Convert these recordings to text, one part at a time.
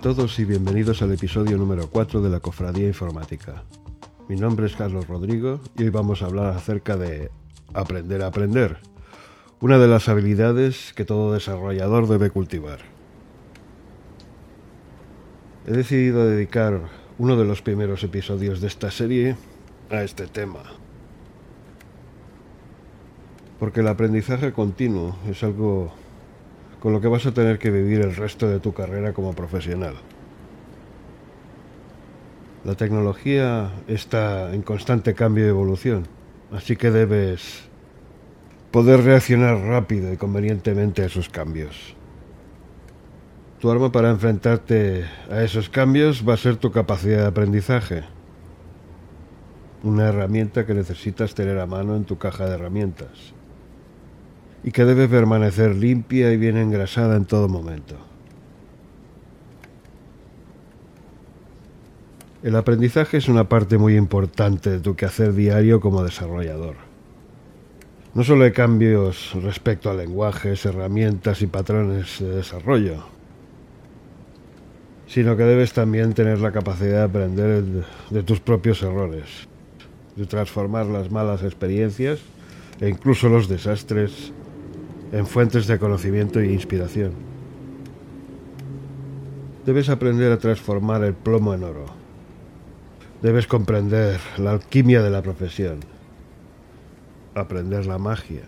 A todos y bienvenidos al episodio número 4 de la Cofradía Informática. Mi nombre es Carlos Rodrigo y hoy vamos a hablar acerca de aprender a aprender, una de las habilidades que todo desarrollador debe cultivar. He decidido dedicar uno de los primeros episodios de esta serie a este tema. Porque el aprendizaje continuo es algo con lo que vas a tener que vivir el resto de tu carrera como profesional. La tecnología está en constante cambio y evolución, así que debes poder reaccionar rápido y convenientemente a esos cambios. Tu arma para enfrentarte a esos cambios va a ser tu capacidad de aprendizaje. Una herramienta que necesitas tener a mano en tu caja de herramientas. Y que debe permanecer limpia y bien engrasada en todo momento. El aprendizaje es una parte muy importante de tu quehacer diario como desarrollador. No solo hay cambios respecto a lenguajes, herramientas y patrones de desarrollo, sino que debes también tener la capacidad de aprender de tus propios errores, de transformar las malas experiencias e incluso los desastres en fuentes de conocimiento e inspiración. Debes aprender a transformar el plomo en oro. Debes comprender la alquimia de la profesión, aprender la magia.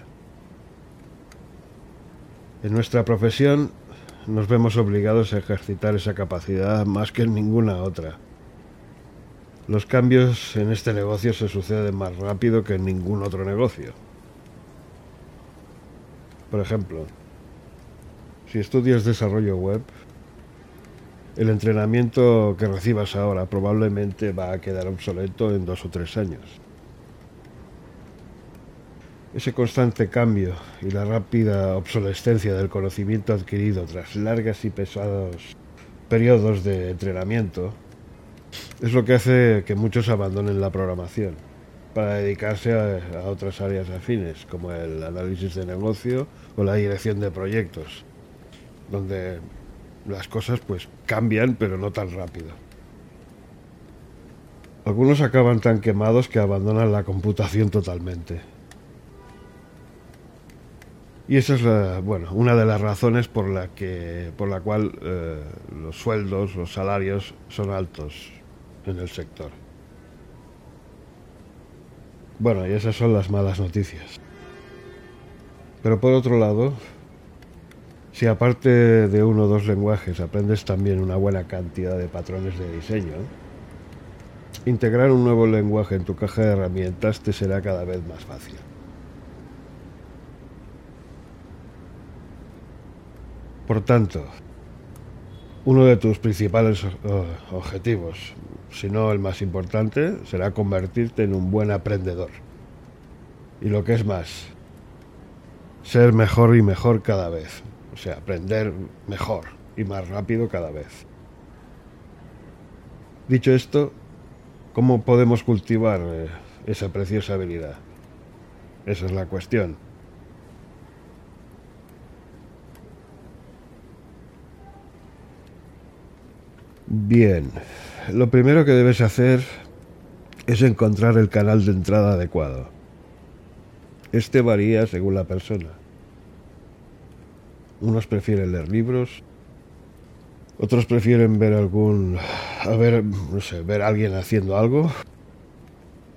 En nuestra profesión nos vemos obligados a ejercitar esa capacidad más que en ninguna otra. Los cambios en este negocio se suceden más rápido que en ningún otro negocio. Por ejemplo, si estudias desarrollo web, el entrenamiento que recibas ahora probablemente va a quedar obsoleto en dos o tres años. Ese constante cambio y la rápida obsolescencia del conocimiento adquirido tras largas y pesados periodos de entrenamiento es lo que hace que muchos abandonen la programación para dedicarse a, otras áreas afines como el análisis de negocio o la dirección de proyectos, donde las cosas pues cambian pero no tan rápido. Algunos acaban tan quemados que abandonan la computación totalmente. Y esa es bueno, una de las razones por la que por la cual eh, los sueldos, los salarios son altos en el sector. Bueno, y esas son las malas noticias. Pero por otro lado, si aparte de uno o dos lenguajes aprendes también una buena cantidad de patrones de diseño, integrar un nuevo lenguaje en tu caja de herramientas te será cada vez más fácil. Por tanto, uno de tus principales objetivos, si no el más importante, será convertirte en un buen aprendedor. Y lo que es más, ser mejor y mejor cada vez. O sea, aprender mejor y más rápido cada vez. Dicho esto, ¿cómo podemos cultivar eh, esa preciosa habilidad? Esa es la cuestión. Bien, lo primero que debes hacer es encontrar el canal de entrada adecuado. Este varía según la persona. Unos prefieren leer libros, otros prefieren ver algún a ver, no sé, ver a alguien haciendo algo.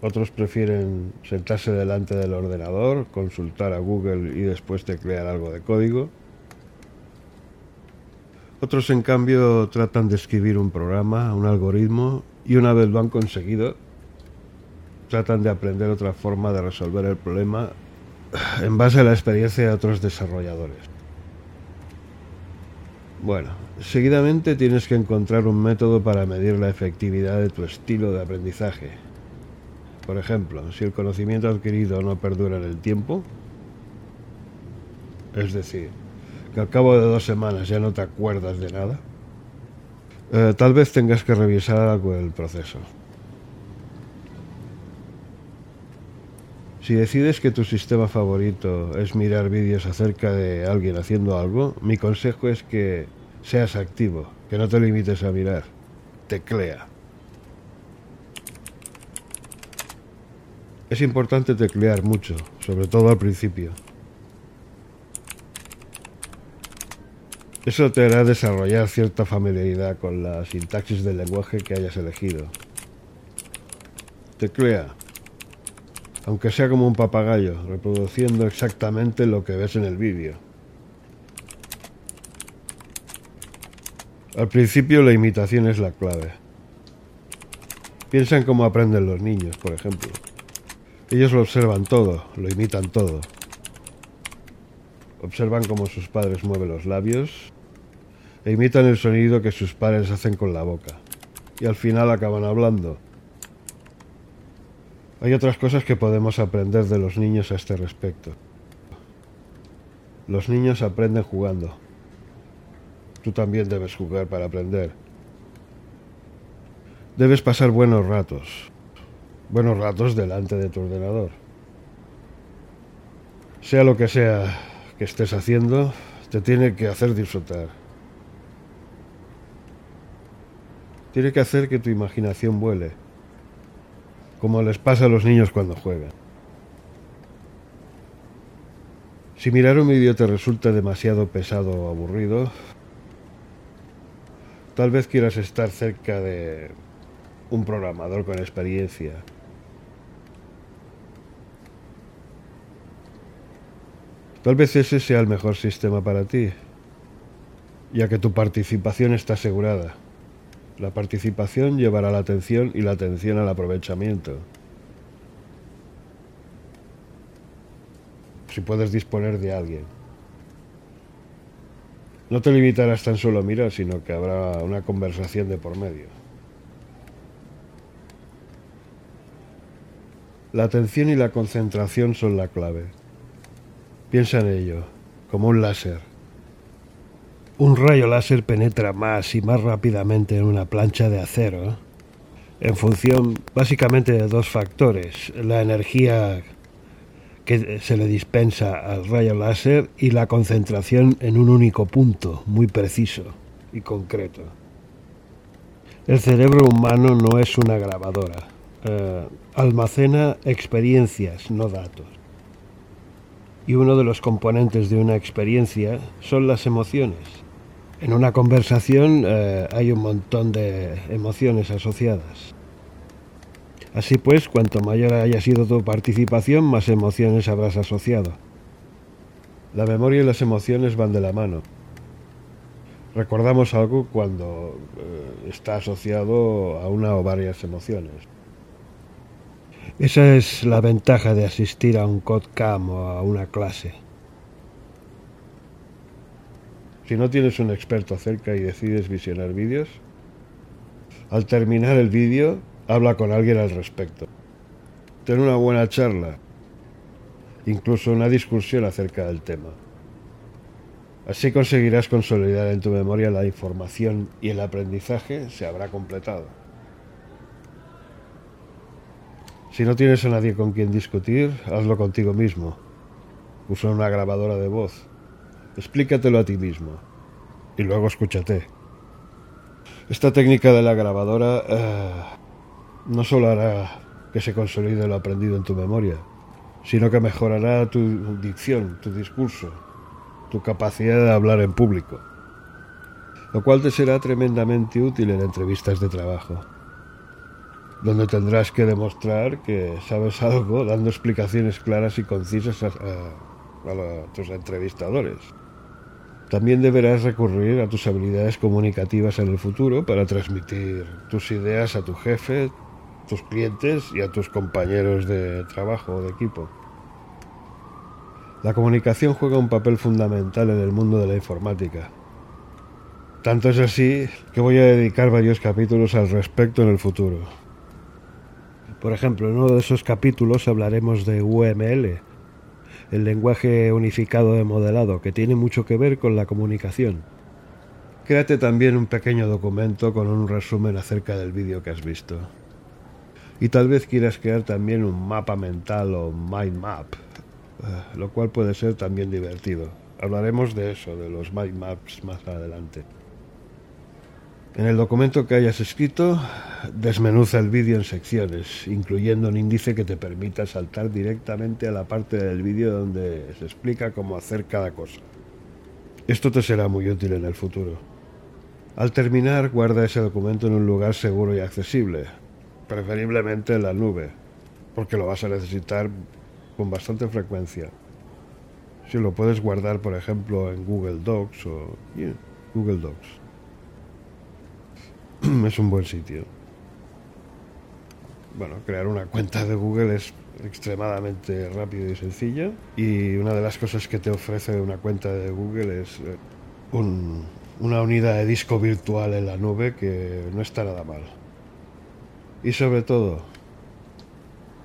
Otros prefieren sentarse delante del ordenador, consultar a Google y después teclear algo de código. Otros, en cambio, tratan de escribir un programa, un algoritmo, y una vez lo han conseguido, tratan de aprender otra forma de resolver el problema en base a la experiencia de otros desarrolladores. Bueno, seguidamente tienes que encontrar un método para medir la efectividad de tu estilo de aprendizaje. Por ejemplo, si el conocimiento adquirido no perdura en el tiempo, es decir, que al cabo de dos semanas ya no te acuerdas de nada, eh, tal vez tengas que revisar algo el proceso. Si decides que tu sistema favorito es mirar vídeos acerca de alguien haciendo algo, mi consejo es que seas activo, que no te limites a mirar. Teclea. Es importante teclear mucho, sobre todo al principio. Eso te hará desarrollar cierta familiaridad con la sintaxis del lenguaje que hayas elegido. Teclea, aunque sea como un papagayo, reproduciendo exactamente lo que ves en el vídeo. Al principio la imitación es la clave. Piensa en cómo aprenden los niños, por ejemplo. Ellos lo observan todo, lo imitan todo. Observan cómo sus padres mueven los labios e imitan el sonido que sus padres hacen con la boca. Y al final acaban hablando. Hay otras cosas que podemos aprender de los niños a este respecto. Los niños aprenden jugando. Tú también debes jugar para aprender. Debes pasar buenos ratos, buenos ratos delante de tu ordenador. Sea lo que sea que estés haciendo, te tiene que hacer disfrutar. Tiene que hacer que tu imaginación vuele, como les pasa a los niños cuando juegan. Si mirar un vídeo te resulta demasiado pesado o aburrido, tal vez quieras estar cerca de un programador con experiencia Tal vez ese sea el mejor sistema para ti, ya que tu participación está asegurada. La participación llevará la atención y la atención al aprovechamiento. Si puedes disponer de alguien. No te limitarás tan solo a mirar, sino que habrá una conversación de por medio. La atención y la concentración son la clave. Piensa en ello, como un láser. Un rayo láser penetra más y más rápidamente en una plancha de acero, en función básicamente de dos factores, la energía que se le dispensa al rayo láser y la concentración en un único punto, muy preciso y concreto. El cerebro humano no es una grabadora, eh, almacena experiencias, no datos y uno de los componentes de una experiencia son las emociones. En una conversación eh, hay un montón de emociones asociadas. Así pues, cuanto mayor haya sido tu participación, más emociones habrás asociado. La memoria y las emociones van de la mano. Recordamos algo cuando eh, está asociado a una o varias emociones. Esa es la ventaja de asistir a un CODCAM o a una clase. Si no tienes un experto cerca y decides visionar vídeos, al terminar el vídeo, habla con alguien al respecto. Ten una buena charla, incluso una discusión acerca del tema. Así conseguirás consolidar en tu memoria la información y el aprendizaje se habrá completado. Si no tienes a nadie con quien discutir, hazlo contigo mismo. Usa una grabadora de voz. Explícatelo a ti mismo. Y luego escúchate. Esta técnica de la grabadora eh, no solo hará que se consolide lo aprendido en tu memoria, sino que mejorará tu dicción, tu discurso, tu capacidad de hablar en público, lo cual te será tremendamente útil en entrevistas de trabajo donde tendrás que demostrar que sabes algo dando explicaciones claras y concisas a, tus entrevistadores. También deberás recurrir a tus habilidades comunicativas en el futuro para transmitir tus ideas a tu jefe, tus clientes y a tus compañeros de trabajo o de equipo. La comunicación juega un papel fundamental en el mundo de la informática. Tanto es así que voy a dedicar varios capítulos al respecto en el futuro. Por ejemplo, en uno de esos capítulos hablaremos de UML, el lenguaje unificado de modelado, que tiene mucho que ver con la comunicación. Créate también un pequeño documento con un resumen acerca del vídeo que has visto. Y tal vez quieras crear también un mapa mental o mind map, eh, lo cual puede ser también divertido. Hablaremos de eso, de los mind maps más adelante. En el documento que hayas escrito, desmenuza el vídeo en secciones, incluyendo un índice que te permita saltar directamente a la parte del vídeo donde se explica cómo hacer cada cosa. Esto te será muy útil en el futuro. Al terminar, guarda ese documento en un lugar seguro y accesible, preferiblemente en la nube, porque lo vas a necesitar con bastante frecuencia. Si lo puedes guardar, por ejemplo, en Google Docs o Google Docs. es un buen sitio. Bueno, crear una cuenta de Google es extremadamente rápido y sencillo. Y una de las cosas que te ofrece una cuenta de Google es eh, una unidad de disco virtual en la nube que no está nada mal. Y sobre todo,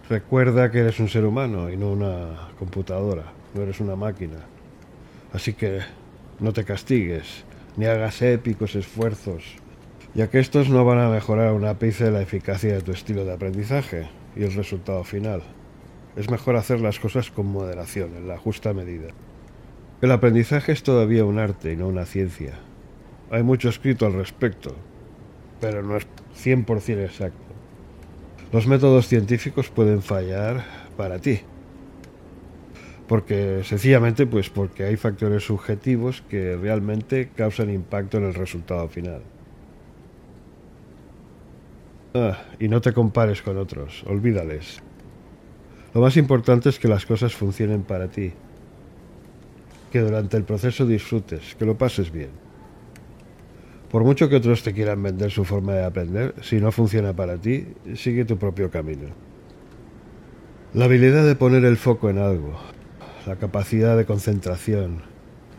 recuerda que eres un ser humano y no una computadora, no eres una máquina. Así que no te castigues, ni hagas épicos esfuerzos ya que estos no van a mejorar un ápice la eficacia de tu estilo de aprendizaje y el resultado final. Es mejor hacer las cosas con moderación, en la justa medida. El aprendizaje es todavía un arte y no una ciencia. Hay mucho escrito al respecto, pero no es 100% exacto. Los métodos científicos pueden fallar para ti. Porque sencillamente pues porque hay factores subjetivos que realmente causan impacto en el resultado final. Ah, y no te compares con otros, olvídales. Lo más importante es que las cosas funcionen para ti. Que durante el proceso disfrutes, que lo pases bien. Por mucho que otros te quieran vender su forma de aprender, si no funciona para ti, sigue tu propio camino. La habilidad de poner el foco en algo, la capacidad de concentración,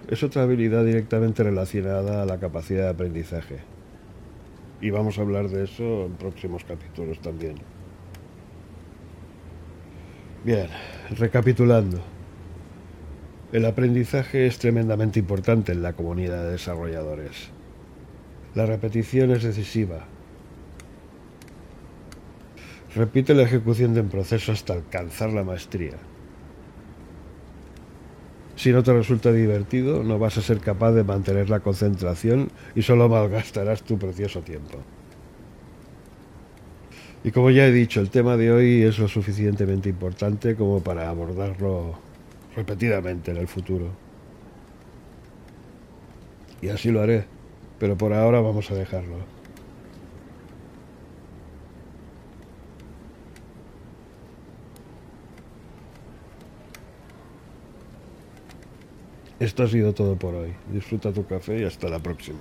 es otra habilidad directamente relacionada a la capacidad de aprendizaje y vamos a hablar de eso en próximos capítulos también. Bien, recapitulando. El aprendizaje es tremendamente importante en la comunidad de desarrolladores. La repetición es decisiva. Repite la ejecución de un proceso hasta alcanzar la maestría. Si no te resulta divertido, no vas a ser capaz de mantener la concentración y solo malgastarás tu precioso tiempo. Y como ya he dicho, el tema de hoy es lo suficientemente importante como para abordarlo repetidamente en el futuro. Y así lo haré, pero por ahora vamos a dejarlo. Esto ha sido todo por hoy. Disfruta tu café y hasta la próxima.